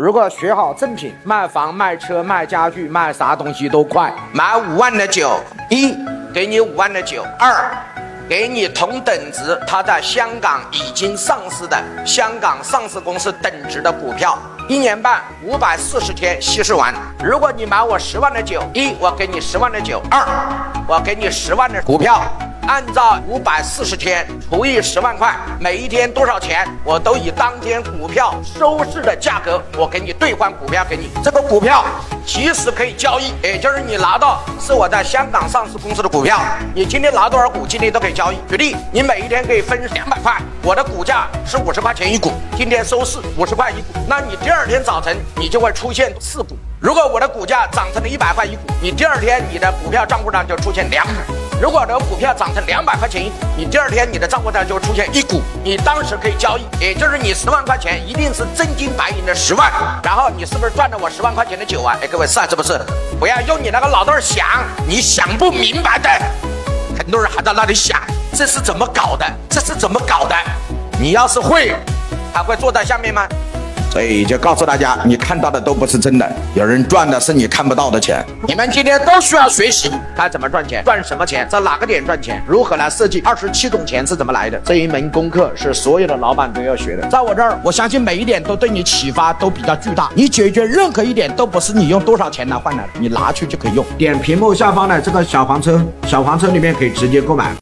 如果学好正品，卖房、卖车、卖家具、卖啥东西都快。买五万的酒，一给你五万的酒，二给你同等值，它在香港已经上市的香港上市公司等值的股票，一年半五百四十天稀释完。如果你买我十万的酒，一我给你十万的酒，二我给你十万的股票。按照五百四十天除以十万块，每一天多少钱，我都以当天股票收市的价格，我给你兑换股票给你。这个股票即时可以交易，也就是你拿到是我在香港上市公司的股票，你今天拿多少股，今天都可以交易。举例，你每一天可以分两百块，我的股价是五十块钱一股，今天收市五十块一股，那你第二天早晨你就会出现四股。如果我的股价涨成了一百块一股，你第二天你的股票账户上就出现两百。如果你的股票涨成两百块钱，你第二天你的账户上就会出现一股，你当时可以交易，也就是你十万块钱一定是真金白银的十万，然后你是不是赚了我十万块钱的酒啊？哎，各位是啊，是不是？不要用你那个脑袋想，你想不明白的，很多人还在那里想这是怎么搞的，这是怎么搞的？你要是会，还会坐在下面吗？所以就告诉大家，你看到的都不是真的，有人赚的是你看不到的钱。你们今天都需要学习，该怎么赚钱，赚什么钱，在哪个点赚钱，如何来设计二十七种钱是怎么来的？这一门功课是所有的老板都要学的。在我这儿，我相信每一点都对你启发都比较巨大。你解决任何一点都不是你用多少钱来换来的，你拿去就可以用。点屏幕下方的这个小黄车，小黄车里面可以直接购买。